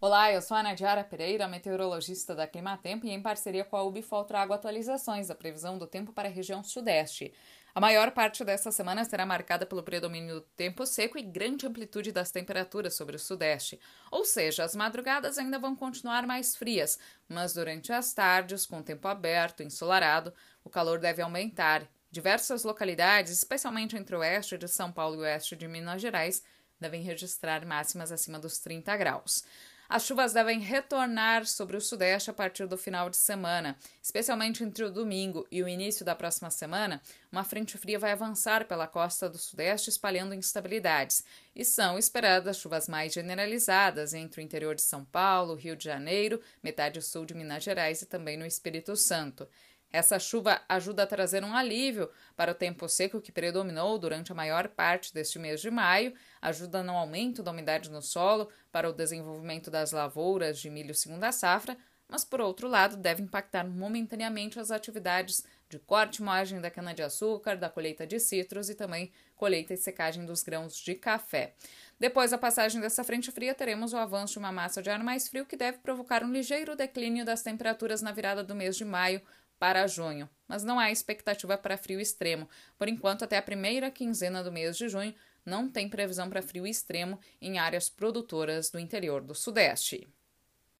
Olá, eu sou a Nadiara Pereira, meteorologista da Climatempo e em parceria com a Ubifol trago atualizações da previsão do tempo para a região sudeste. A maior parte dessa semana será marcada pelo predomínio do tempo seco e grande amplitude das temperaturas sobre o sudeste. Ou seja, as madrugadas ainda vão continuar mais frias, mas durante as tardes, com o tempo aberto, ensolarado, o calor deve aumentar. Diversas localidades, especialmente entre o oeste de São Paulo e o oeste de Minas Gerais, devem registrar máximas acima dos 30 graus. As chuvas devem retornar sobre o Sudeste a partir do final de semana, especialmente entre o domingo e o início da próxima semana. Uma frente fria vai avançar pela costa do Sudeste, espalhando instabilidades, e são esperadas chuvas mais generalizadas entre o interior de São Paulo, Rio de Janeiro, metade sul de Minas Gerais e também no Espírito Santo. Essa chuva ajuda a trazer um alívio para o tempo seco que predominou durante a maior parte deste mês de maio, ajuda no aumento da umidade no solo para o desenvolvimento das lavouras de milho segunda safra, mas por outro lado deve impactar momentaneamente as atividades de corte e moagem da cana-de-açúcar, da colheita de citros e também colheita e secagem dos grãos de café. Depois da passagem dessa frente fria, teremos o avanço de uma massa de ar mais frio que deve provocar um ligeiro declínio das temperaturas na virada do mês de maio, para junho, mas não há expectativa para frio extremo. Por enquanto, até a primeira quinzena do mês de junho, não tem previsão para frio extremo em áreas produtoras do interior do Sudeste.